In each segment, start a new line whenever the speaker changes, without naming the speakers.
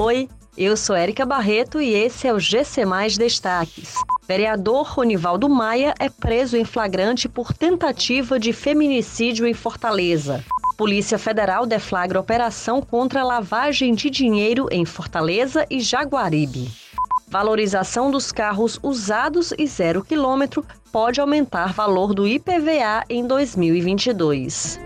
Oi, eu sou Érica Barreto e esse é o GC Mais Destaques. Vereador Ronivaldo Maia é preso em flagrante por tentativa de feminicídio em Fortaleza. Polícia Federal deflagra operação contra lavagem de dinheiro em Fortaleza e Jaguaribe. Valorização dos carros usados e zero quilômetro pode aumentar valor do IPVA em 2022.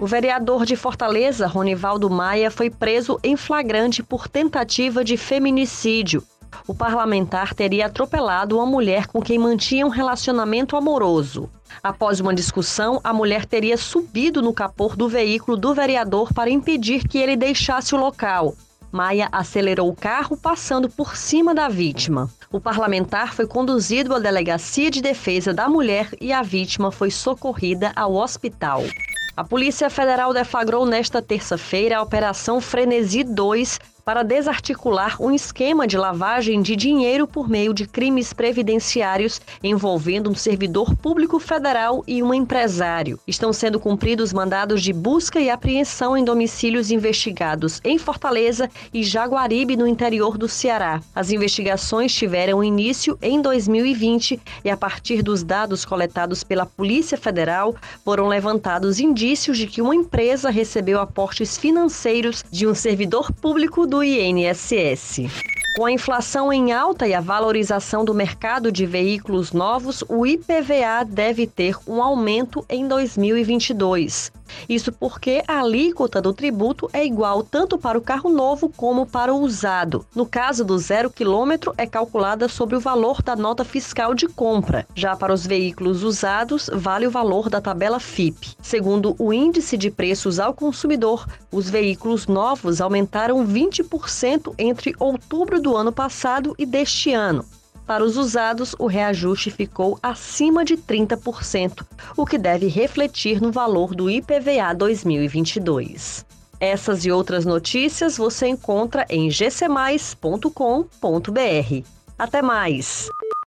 O vereador de Fortaleza, Ronivaldo Maia, foi preso em flagrante por tentativa de feminicídio. O parlamentar teria atropelado uma mulher com quem mantinha um relacionamento amoroso. Após uma discussão, a mulher teria subido no capô do veículo do vereador para impedir que ele deixasse o local. Maia acelerou o carro, passando por cima da vítima. O parlamentar foi conduzido à Delegacia de Defesa da Mulher e a vítima foi socorrida ao hospital. A Polícia Federal deflagrou nesta terça-feira a Operação Frenesi 2 para desarticular um esquema de lavagem de dinheiro por meio de crimes previdenciários envolvendo um servidor público federal e um empresário. Estão sendo cumpridos mandados de busca e apreensão em domicílios investigados em Fortaleza e Jaguaribe, no interior do Ceará. As investigações tiveram início em 2020 e, a partir dos dados coletados pela Polícia Federal, foram levantados indícios de que uma empresa recebeu aportes financeiros de um servidor público do do INSS. Com a inflação em alta e a valorização do mercado de veículos novos, o IPVA deve ter um aumento em 2022. Isso porque a alíquota do tributo é igual tanto para o carro novo como para o usado. No caso do zero quilômetro, é calculada sobre o valor da nota fiscal de compra. Já para os veículos usados, vale o valor da tabela FIP. Segundo o Índice de Preços ao Consumidor, os veículos novos aumentaram 20% entre outubro do ano passado e deste ano. Para os usados, o reajuste ficou acima de 30%, o que deve refletir no valor do IPVA 2022. Essas e outras notícias você encontra em gcmais.com.br. Até mais!